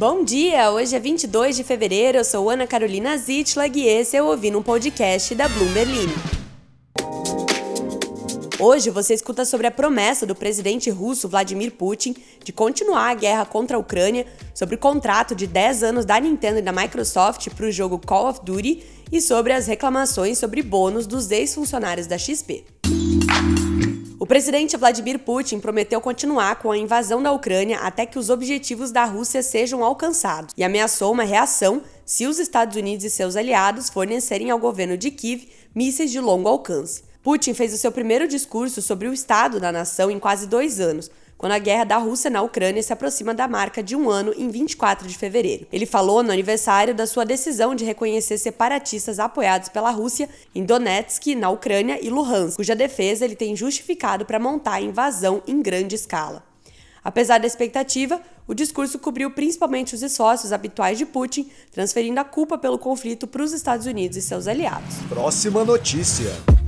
Bom dia! Hoje é 22 de fevereiro, eu sou Ana Carolina Zitlag e esse é o Ouvindo um Podcast da Bloomberg. Hoje você escuta sobre a promessa do presidente russo Vladimir Putin de continuar a guerra contra a Ucrânia, sobre o contrato de 10 anos da Nintendo e da Microsoft para o jogo Call of Duty e sobre as reclamações sobre bônus dos ex-funcionários da XP. O presidente Vladimir Putin prometeu continuar com a invasão da Ucrânia até que os objetivos da Rússia sejam alcançados e ameaçou uma reação se os Estados Unidos e seus aliados fornecerem ao governo de Kiev mísseis de longo alcance. Putin fez o seu primeiro discurso sobre o estado da nação em quase dois anos, quando a guerra da Rússia na Ucrânia se aproxima da marca de um ano em 24 de fevereiro. Ele falou no aniversário da sua decisão de reconhecer separatistas apoiados pela Rússia em Donetsk, na Ucrânia, e Luhansk, cuja defesa ele tem justificado para montar a invasão em grande escala. Apesar da expectativa, o discurso cobriu principalmente os esforços habituais de Putin, transferindo a culpa pelo conflito para os Estados Unidos e seus aliados. Próxima notícia.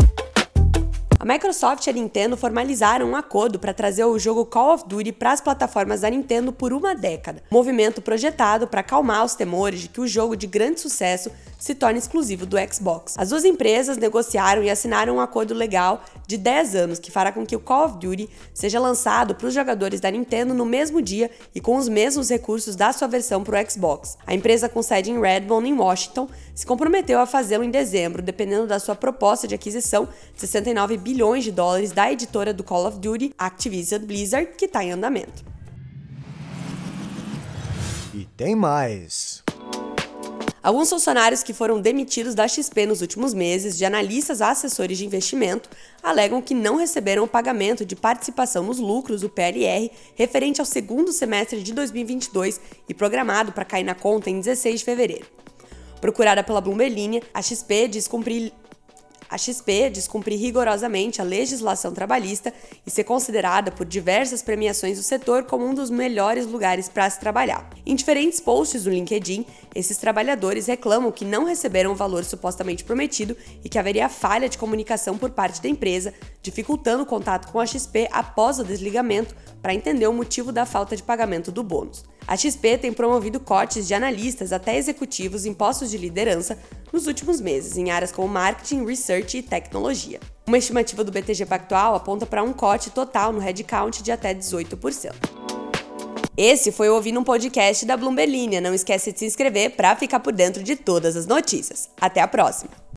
A Microsoft e a Nintendo formalizaram um acordo para trazer o jogo Call of Duty para as plataformas da Nintendo por uma década. Movimento projetado para acalmar os temores de que o jogo de grande sucesso se torne exclusivo do Xbox. As duas empresas negociaram e assinaram um acordo legal de 10 anos que fará com que o Call of Duty seja lançado para os jogadores da Nintendo no mesmo dia e com os mesmos recursos da sua versão para o Xbox. A empresa com sede em Redmond, em Washington, se comprometeu a fazê-lo em dezembro, dependendo da sua proposta de aquisição de 69 bilhões de dólares da editora do Call of Duty, Activision Blizzard, que está em andamento. E tem mais. Alguns funcionários que foram demitidos da XP nos últimos meses, de analistas a assessores de investimento, alegam que não receberam o pagamento de participação nos lucros, o PLR, referente ao segundo semestre de 2022 e programado para cair na conta em 16 de fevereiro. Procurada pela Bloomberg a XP diz cumprir a XP descumprir rigorosamente a legislação trabalhista e ser considerada por diversas premiações do setor como um dos melhores lugares para se trabalhar. Em diferentes posts do LinkedIn, esses trabalhadores reclamam que não receberam o valor supostamente prometido e que haveria falha de comunicação por parte da empresa, dificultando o contato com a XP após o desligamento para entender o motivo da falta de pagamento do bônus. A XP tem promovido cortes de analistas até executivos em postos de liderança nos últimos meses, em áreas como marketing, research e tecnologia. Uma estimativa do BTG Pactual aponta para um corte total no headcount de até 18%. Esse foi o Ouvindo um Podcast da Bloomberg Não esquece de se inscrever para ficar por dentro de todas as notícias. Até a próxima!